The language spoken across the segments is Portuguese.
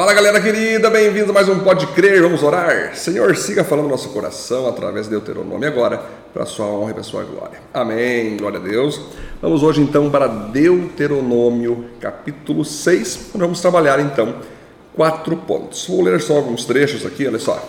Fala galera querida, bem-vindos a mais um Pode Crer, vamos orar. Senhor, siga falando no nosso coração através de Deuteronômio agora, para a sua honra e para a sua glória. Amém, glória a Deus. Vamos hoje então para Deuteronômio capítulo 6, onde vamos trabalhar então quatro pontos. Vou ler só alguns trechos aqui, olha só.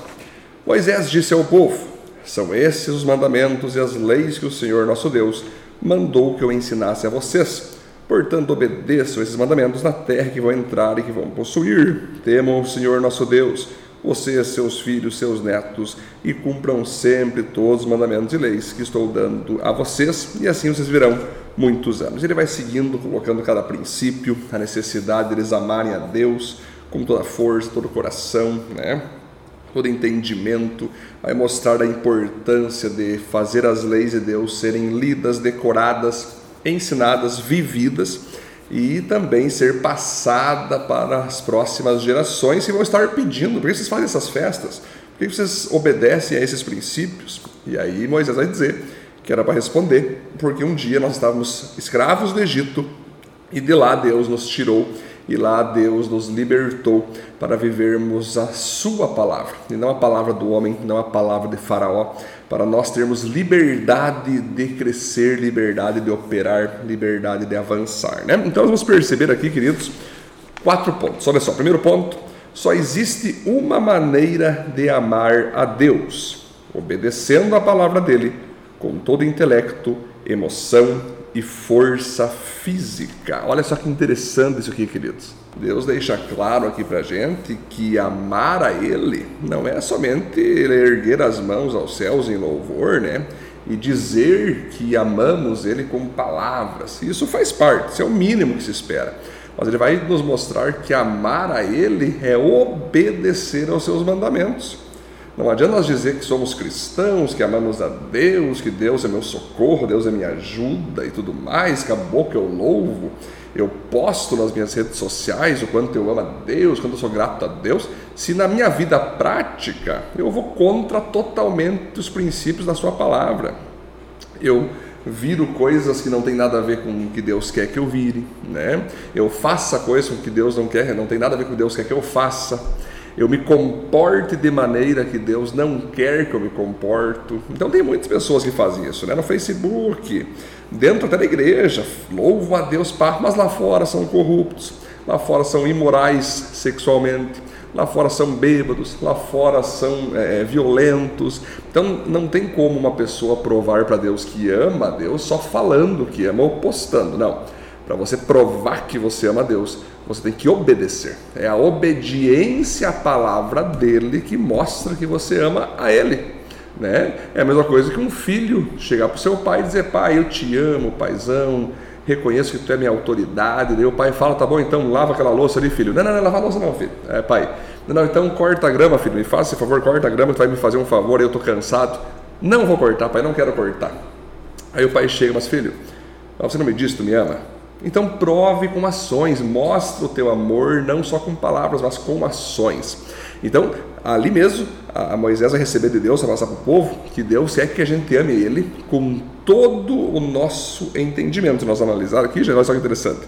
Moisés disse ao povo: São esses os mandamentos e as leis que o Senhor nosso Deus mandou que eu ensinasse a vocês Portanto, obedeçam esses mandamentos na terra que vão entrar e que vão possuir. Temam o Senhor nosso Deus, vocês, seus filhos, seus netos, e cumpram sempre todos os mandamentos e leis que estou dando a vocês, e assim vocês virão muitos anos. Ele vai seguindo, colocando cada princípio, a necessidade deles amarem a Deus com toda a força, todo o coração, né? todo entendimento, vai mostrar a importância de fazer as leis de Deus serem lidas, decoradas, ensinadas, vividas e também ser passada para as próximas gerações que vão estar pedindo, por que vocês fazem essas festas? Por que vocês obedecem a esses princípios? E aí Moisés vai dizer que era para responder, porque um dia nós estávamos escravos do Egito e de lá Deus nos tirou e lá Deus nos libertou para vivermos a Sua palavra, e não a palavra do homem, não a palavra de Faraó, para nós termos liberdade de crescer, liberdade de operar, liberdade de avançar. Né? Então, vamos perceber aqui, queridos, quatro pontos. Olha só, primeiro ponto: só existe uma maneira de amar a Deus, obedecendo a palavra dele com todo intelecto, emoção e força física. Olha só que interessante isso aqui, queridos. Deus deixa claro aqui para gente que amar a Ele não é somente erguer as mãos aos céus em louvor, né? E dizer que amamos Ele com palavras. Isso faz parte, isso é o mínimo que se espera. Mas Ele vai nos mostrar que amar a Ele é obedecer aos seus mandamentos. Não adianta nós dizer que somos cristãos, que amamos a Deus, que Deus é meu socorro, Deus é minha ajuda e tudo mais, que a boca eu louvo, eu posto nas minhas redes sociais o quanto eu amo a Deus, quanto eu sou grato a Deus, se na minha vida prática eu vou contra totalmente os princípios da Sua palavra. Eu viro coisas que não tem nada a ver com o que Deus quer que eu vire, né? Eu faça coisas que Deus não quer, não tem nada a ver com o que Deus quer que eu faça eu me comporte de maneira que Deus não quer que eu me comporto. Então tem muitas pessoas que fazem isso, né? No Facebook, dentro até da igreja, louvam a Deus, mas lá fora são corruptos, lá fora são imorais sexualmente, lá fora são bêbados, lá fora são é, violentos. Então não tem como uma pessoa provar para Deus que ama a Deus só falando que ama ou postando, não. Para você provar que você ama Deus, você tem que obedecer. É a obediência à palavra dele que mostra que você ama a ele. Né? É a mesma coisa que um filho chegar para o seu pai e dizer: Pai, eu te amo, paizão, reconheço que tu é minha autoridade. Daí o pai fala: Tá bom, então lava aquela louça ali, filho. Não, não, não, lava a louça não, filho. É, pai. Não, não, então corta a grama, filho. Me faça, por favor, corta a grama, tu vai me fazer um favor, eu estou cansado. Não vou cortar, pai, não quero cortar. Aí o pai chega: Mas filho, você não me disse, tu me ama? Então prove com ações, mostra o teu amor não só com palavras, mas com ações. Então, ali mesmo, a Moisés vai receber de Deus, vai passar para o povo, que Deus quer que a gente ame Ele com todo o nosso entendimento. Nós analisar aqui, já olha só interessante.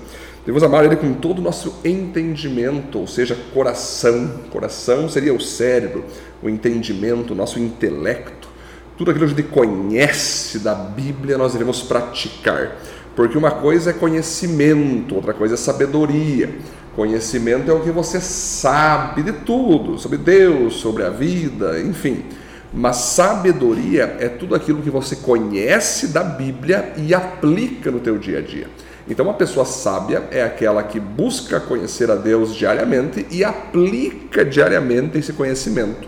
Devemos amar Ele com todo o nosso entendimento, ou seja, coração. Coração seria o cérebro, o entendimento, o nosso intelecto. Tudo aquilo que a gente conhece da Bíblia, nós devemos praticar. Porque uma coisa é conhecimento, outra coisa é sabedoria. Conhecimento é o que você sabe de tudo, sobre Deus, sobre a vida, enfim. Mas sabedoria é tudo aquilo que você conhece da Bíblia e aplica no teu dia a dia. Então, uma pessoa sábia é aquela que busca conhecer a Deus diariamente e aplica diariamente esse conhecimento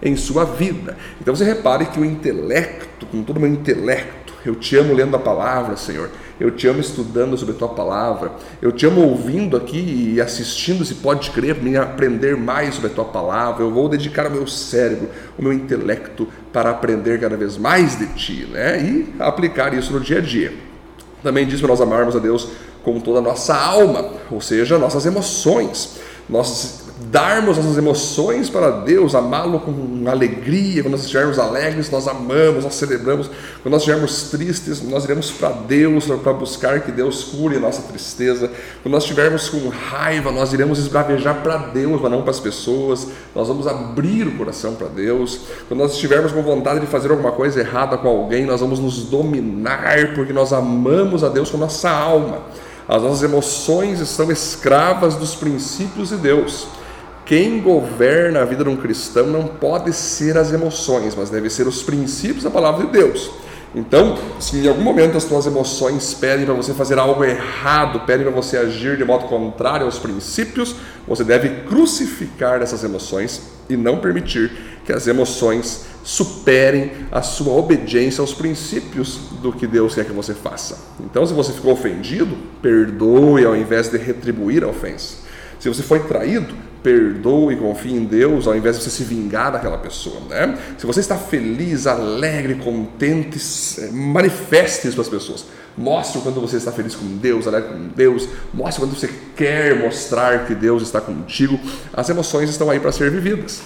em sua vida. Então, você repare que o intelecto, com todo o meu intelecto, eu te amo lendo a palavra, Senhor. Eu te amo estudando sobre a tua palavra. Eu te amo ouvindo aqui e assistindo, se pode crer, me aprender mais sobre a tua palavra. Eu vou dedicar o meu cérebro, o meu intelecto para aprender cada vez mais de ti, né? E aplicar isso no dia a dia. Também diz para nós amarmos a Deus com toda a nossa alma, ou seja, nossas emoções. Nós darmos nossas emoções para Deus, amá-lo com alegria, quando nós estivermos alegres, nós amamos, nós celebramos, quando nós estivermos tristes, nós iremos para Deus para buscar que Deus cure a nossa tristeza, quando nós estivermos com raiva, nós iremos esbravejar para Deus, mas não para as pessoas, nós vamos abrir o coração para Deus, quando nós estivermos com vontade de fazer alguma coisa errada com alguém, nós vamos nos dominar, porque nós amamos a Deus com nossa alma. As nossas emoções estão escravas dos princípios de Deus. Quem governa a vida de um cristão não pode ser as emoções, mas deve ser os princípios da palavra de Deus. Então, se em algum momento as tuas emoções pedem para você fazer algo errado, pedem para você agir de modo contrário aos princípios, você deve crucificar essas emoções e não permitir que as emoções superem a sua obediência aos princípios do que Deus quer que você faça. Então, se você ficou ofendido, perdoe ao invés de retribuir a ofensa. Se você foi traído, perdoe e confie em Deus ao invés de você se vingar daquela pessoa. Né? Se você está feliz, alegre, contente, manifeste isso para as pessoas. Mostre quando você está feliz com Deus, alegre com Deus. Mostre quando você quer mostrar que Deus está contigo. As emoções estão aí para ser vividas.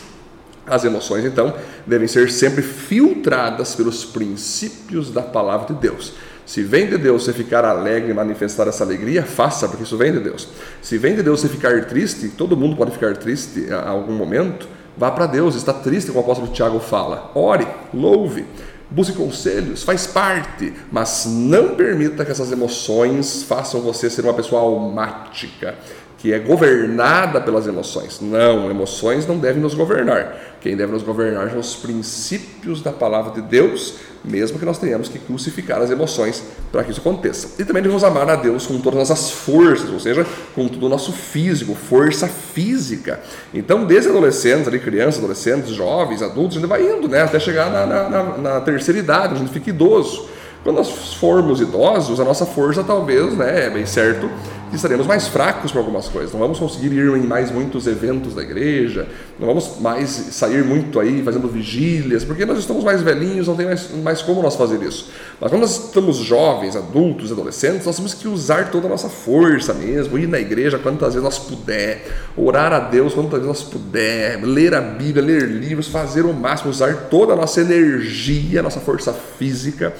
As emoções, então, devem ser sempre filtradas pelos princípios da palavra de Deus. Se vem de Deus você ficar alegre e manifestar essa alegria, faça, porque isso vem de Deus. Se vem de Deus você ficar triste, todo mundo pode ficar triste a algum momento, vá para Deus, está triste, como o apóstolo Tiago fala. Ore, louve, busque conselhos, faz parte, mas não permita que essas emoções façam você ser uma pessoa almática que é governada pelas emoções. Não, emoções não devem nos governar. Quem deve nos governar são os princípios da palavra de Deus, mesmo que nós tenhamos que crucificar as emoções para que isso aconteça. E também devemos amar a Deus com todas as nossas forças, ou seja, com todo o nosso físico, força física. Então, desde adolescentes, ali, crianças, adolescentes, jovens, adultos, a gente vai indo, né, até chegar na, na, na, na terceira idade, a gente fica idoso. Quando nós formos idosos, a nossa força talvez, né, é bem certo, que estaremos mais fracos para algumas coisas. Não vamos conseguir ir em mais muitos eventos da igreja, não vamos mais sair muito aí fazendo vigílias, porque nós estamos mais velhinhos, não tem mais, mais como nós fazer isso. Mas quando nós estamos jovens, adultos, adolescentes, nós temos que usar toda a nossa força mesmo, ir na igreja quantas vezes nós puder, orar a Deus quantas vezes nós puder, ler a Bíblia, ler livros, fazer o máximo, usar toda a nossa energia, nossa força física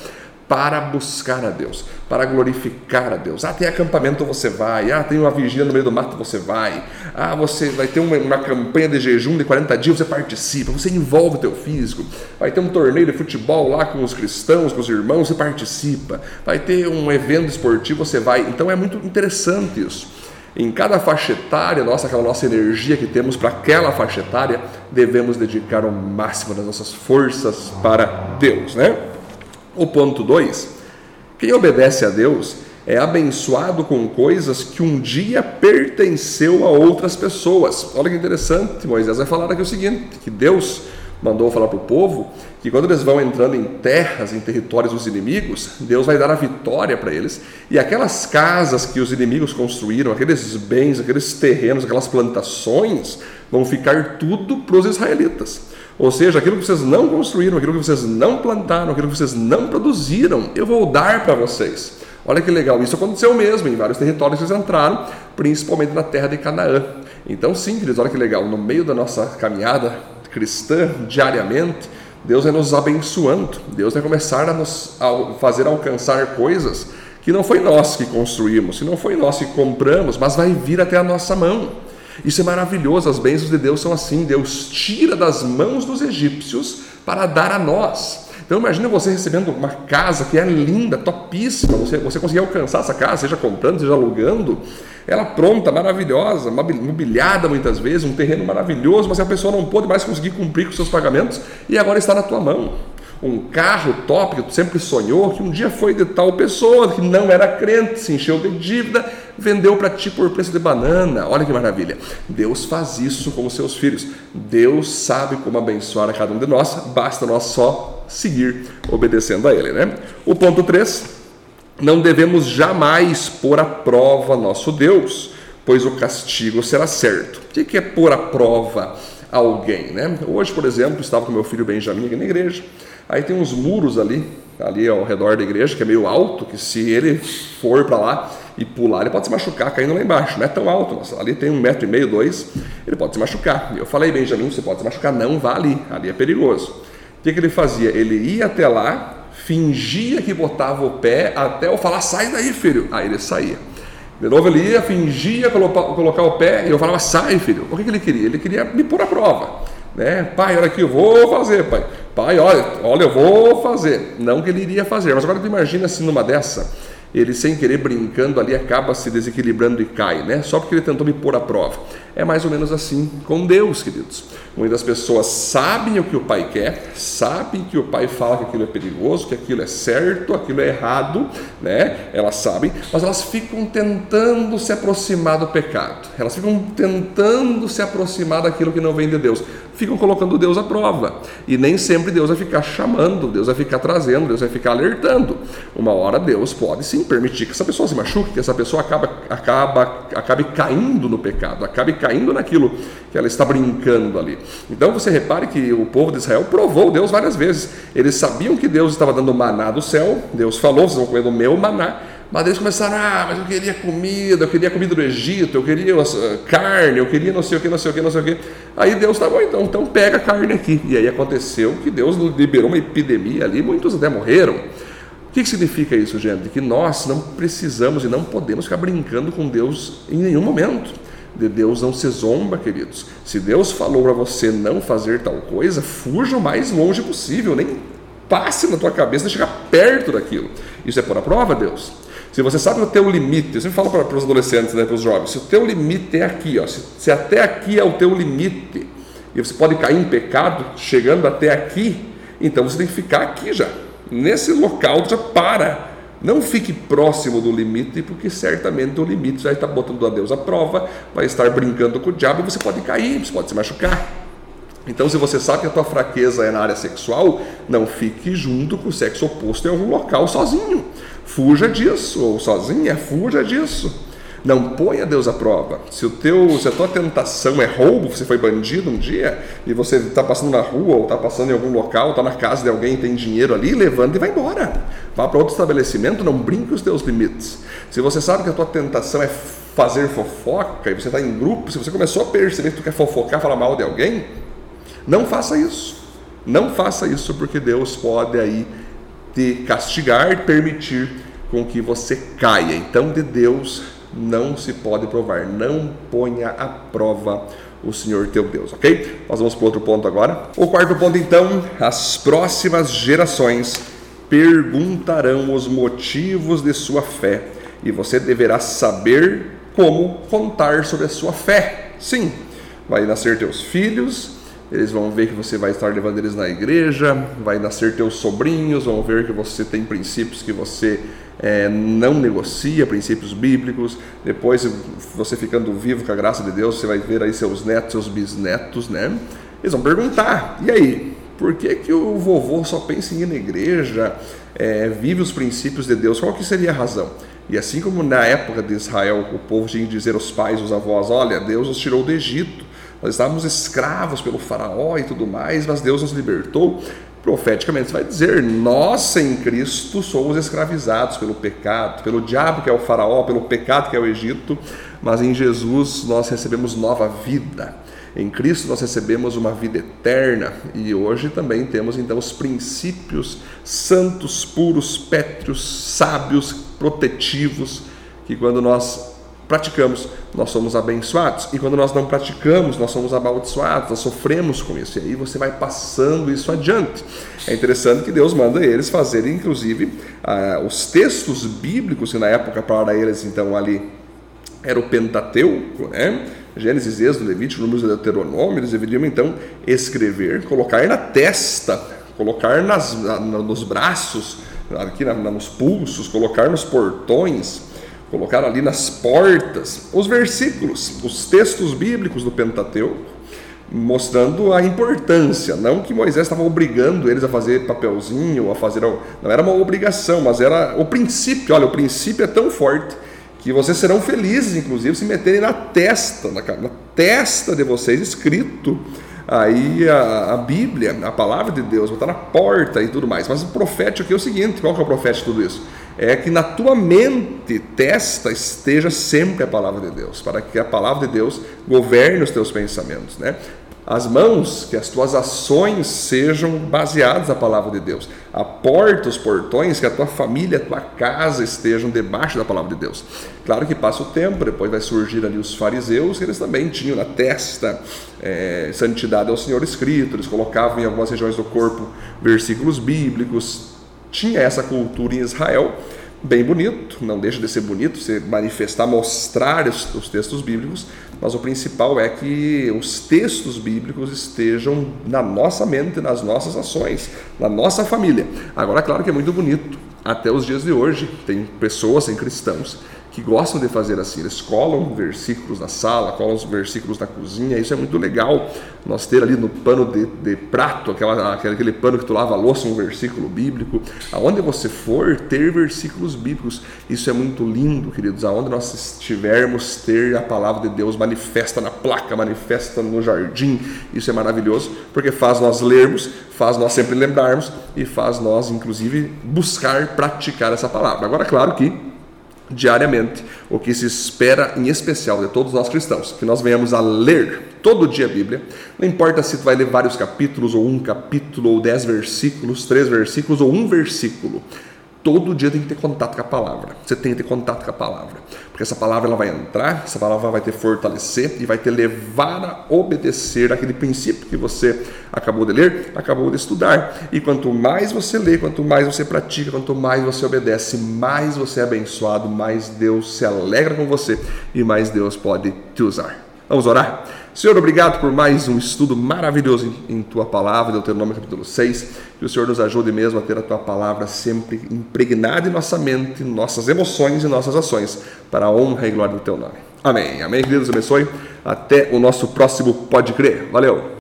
para buscar a Deus, para glorificar a Deus. Ah, tem acampamento, você vai. Ah, tem uma vigília no meio do mato, você vai. Ah, você vai ter uma, uma campanha de jejum de 40 dias, você participa, você envolve o teu físico. Vai ter um torneio de futebol lá com os cristãos, com os irmãos, você participa. Vai ter um evento esportivo, você vai. Então é muito interessante isso. Em cada faixa etária, nossa, aquela nossa energia que temos para aquela faixa etária, devemos dedicar o máximo das nossas forças para Deus, né? O ponto 2: quem obedece a Deus é abençoado com coisas que um dia pertenceu a outras pessoas. Olha que interessante, Moisés vai falar aqui o seguinte: que Deus mandou falar para o povo que quando eles vão entrando em terras, em territórios dos inimigos, Deus vai dar a vitória para eles. E aquelas casas que os inimigos construíram, aqueles bens, aqueles terrenos, aquelas plantações, vão ficar tudo para os israelitas. Ou seja, aquilo que vocês não construíram, aquilo que vocês não plantaram, aquilo que vocês não produziram, eu vou dar para vocês. Olha que legal, isso aconteceu mesmo em vários territórios que eles entraram, principalmente na terra de Canaã. Então, sim, queridos, olha que legal, no meio da nossa caminhada cristã, diariamente, Deus vai nos abençoando, Deus vai começar a nos fazer alcançar coisas que não foi nós que construímos, que não foi nós que compramos, mas vai vir até a nossa mão. Isso é maravilhoso, as bênçãos de Deus são assim: Deus tira das mãos dos egípcios para dar a nós. Então imagina você recebendo uma casa que é linda, topíssima, você, você conseguir alcançar essa casa, seja comprando, seja alugando, ela pronta, maravilhosa, mobiliada muitas vezes, um terreno maravilhoso, mas a pessoa não pôde mais conseguir cumprir com seus pagamentos e agora está na tua mão um carro top que tu sempre sonhou, que um dia foi de tal pessoa que não era crente, se encheu de dívida, vendeu para ti por preço de banana. Olha que maravilha. Deus faz isso com os seus filhos. Deus sabe como abençoar a cada um de nós, basta nós só seguir obedecendo a Ele. Né? O ponto 3. Não devemos jamais pôr à prova nosso Deus, pois o castigo será certo. O que é pôr à prova alguém? Né? Hoje, por exemplo, estava com meu filho Benjamin aqui na igreja. Aí tem uns muros ali, ali ao redor da igreja, que é meio alto, que se ele for para lá e pular, ele pode se machucar caindo lá embaixo. Não é tão alto, mas ali tem um metro e meio, dois, ele pode se machucar. Eu falei, Benjamin, você pode se machucar, não vá ali, ali é perigoso. O que, que ele fazia? Ele ia até lá, fingia que botava o pé até eu falar, sai daí, filho. Aí ele saía. De novo ele ia, fingia colocar o pé e eu falava, sai, filho. O que, que ele queria? Ele queria me pôr à prova. Né? Pai, olha aqui, eu vou fazer, pai. Pai, olha, olha, eu vou fazer. Não que ele iria fazer, mas agora tu imagina se numa dessa ele sem querer brincando ali acaba se desequilibrando e cai, né? Só porque ele tentou me pôr à prova. É mais ou menos assim com Deus, queridos. Muitas pessoas sabem o que o pai quer, sabem que o pai fala que aquilo é perigoso, que aquilo é certo, aquilo é errado, né? Elas sabem, mas elas ficam tentando se aproximar do pecado. Elas ficam tentando se aproximar daquilo que não vem de Deus. Ficam colocando Deus à prova. E nem sempre Deus vai ficar chamando, Deus vai ficar trazendo, Deus vai ficar alertando. Uma hora Deus pode sim permitir que essa pessoa se machuque, que essa pessoa acaba, acaba, acabe caindo no pecado, acabe caindo naquilo que ela está brincando ali. Então você repare que o povo de Israel provou Deus várias vezes. Eles sabiam que Deus estava dando maná do céu, Deus falou: vocês vão comer do meu maná. Mas eles começaram, ah, mas eu queria comida, eu queria comida do Egito, eu queria uh, carne, eu queria não sei o que, não sei o que, não sei o que. Aí Deus tá bom, então, então pega a carne aqui. E aí aconteceu que Deus liberou uma epidemia ali, muitos até morreram. O que significa isso, gente? Que nós não precisamos e não podemos ficar brincando com Deus em nenhum momento. De Deus não se zomba, queridos. Se Deus falou para você não fazer tal coisa, fuja o mais longe possível, nem passe na tua cabeça de chegar perto daquilo. Isso é por a prova, Deus. Se você sabe o teu limite, eu sempre falo para, os adolescentes, né, para os jovens, se o teu limite é aqui, ó, se, se até aqui é o teu limite, e você pode cair em pecado chegando até aqui, então você tem que ficar aqui já. Nesse local já para não fique próximo do limite, porque certamente o limite vai estar botando a Deus à prova, vai estar brincando com o diabo e você pode cair, você pode se machucar. Então, se você sabe que a tua fraqueza é na área sexual, não fique junto com o sexo oposto em algum local sozinho. Fuja disso, ou sozinha, fuja disso. Não ponha Deus à prova. Se, o teu, se a tua tentação é roubo, você foi bandido um dia, e você está passando na rua, ou está passando em algum local, está na casa de alguém tem dinheiro ali, levanta e vai embora. Vá para outro estabelecimento, não brinque os teus limites. Se você sabe que a tua tentação é fazer fofoca, e você está em grupo, se você começou a perceber que tu quer fofocar, falar mal de alguém, não faça isso. Não faça isso, porque Deus pode aí te castigar, permitir com que você caia. Então, de Deus não se pode provar. Não ponha à prova o Senhor teu Deus, ok? Nós vamos para outro ponto agora. O quarto ponto, então, as próximas gerações perguntarão os motivos de sua fé e você deverá saber como contar sobre a sua fé. Sim, vai nascer teus filhos, eles vão ver que você vai estar levando eles na igreja, vai nascer teus sobrinhos, vão ver que você tem princípios que você é, não negocia princípios bíblicos. Depois, você ficando vivo com a graça de Deus, você vai ver aí seus netos, seus bisnetos, né? Eles vão perguntar: e aí? Por que, que o vovô só pensa em ir na igreja, é, vive os princípios de Deus? Qual que seria a razão? E assim como na época de Israel, o povo tinha que dizer aos pais, aos avós: olha, Deus nos tirou do Egito, nós estávamos escravos pelo Faraó e tudo mais, mas Deus nos libertou profeticamente você vai dizer: nós em Cristo somos escravizados pelo pecado, pelo diabo que é o Faraó, pelo pecado que é o Egito, mas em Jesus nós recebemos nova vida. Em Cristo nós recebemos uma vida eterna e hoje também temos então os princípios santos, puros, pétreos, sábios, protetivos, que quando nós praticamos, nós somos abençoados. E quando nós não praticamos, nós somos amaldiçoados, nós sofremos com isso. E aí você vai passando isso adiante. É interessante que Deus manda eles fazerem, inclusive, ah, os textos bíblicos, que na época para eles, então, ali era o Pentateuco, né? Gênesis, Êxodo, Levítico, Números e Deuteronômio, eles deveriam então escrever, colocar na testa, colocar nas, nos braços, aqui nos pulsos, colocar nos portões, colocar ali nas portas os versículos, os textos bíblicos do Pentateuco, mostrando a importância, não que Moisés estava obrigando eles a fazer papelzinho, a fazer, não era uma obrigação, mas era o princípio. Olha, o princípio é tão forte que vocês serão felizes, inclusive, se meterem na testa, na, na testa de vocês escrito aí a, a, Bíblia, a palavra de Deus, botar na porta e tudo mais. Mas o profético aqui é o seguinte: qual que é o profético de tudo isso? É que na tua mente testa esteja sempre a palavra de Deus, para que a palavra de Deus governe os teus pensamentos, né? as mãos, que as tuas ações sejam baseadas na palavra de Deus. A porta, os portões, que a tua família, a tua casa estejam debaixo da palavra de Deus. Claro que passa o tempo, depois vai surgir ali os fariseus, que eles também tinham na testa é, santidade ao Senhor escrito, eles colocavam em algumas regiões do corpo versículos bíblicos. Tinha essa cultura em Israel, bem bonito, não deixa de ser bonito, você manifestar, mostrar os, os, textos bíblicos, mas o principal é que os textos bíblicos estejam na nossa mente, nas nossas ações, na nossa família. Agora, claro que é muito bonito, até os dias de hoje, tem pessoas, tem cristãos, que gostam de fazer assim. Eles colam versículos na sala, colam os versículos na cozinha. Isso é muito legal. Nós ter ali no pano de, de prato, aquela, aquele pano que tu lava a louça, um versículo bíblico. Aonde você for, ter versículos bíblicos. Isso é muito lindo, queridos. Aonde nós estivermos, ter a palavra de Deus manifesta na placa, manifesta no jardim. Isso é maravilhoso, porque faz nós lermos, faz nós sempre lembrarmos e faz nós, inclusive, buscar praticar essa palavra. Agora, claro que diariamente, o que se espera em especial de todos nós cristãos, que nós venhamos a ler todo dia a Bíblia, não importa se tu vai ler vários capítulos, ou um capítulo, ou dez versículos, três versículos, ou um versículo, todo dia tem que ter contato com a palavra. Você tem que ter contato com a palavra. Porque essa palavra ela vai entrar, essa palavra vai te fortalecer e vai te levar a obedecer aquele princípio que você acabou de ler, acabou de estudar. E quanto mais você lê, quanto mais você pratica, quanto mais você obedece, mais você é abençoado, mais Deus se alegra com você e mais Deus pode te usar. Vamos orar? Senhor, obrigado por mais um estudo maravilhoso em, tua palavra, Deuteronômio capítulo 6. Que o Senhor nos ajude mesmo a ter a tua palavra sempre impregnada em nossa mente, nossas emoções e nossas ações, para a honra e glória do teu nome. Amém. Amém, queridos, abençoe. Até o nosso próximo Pode Crer. Valeu!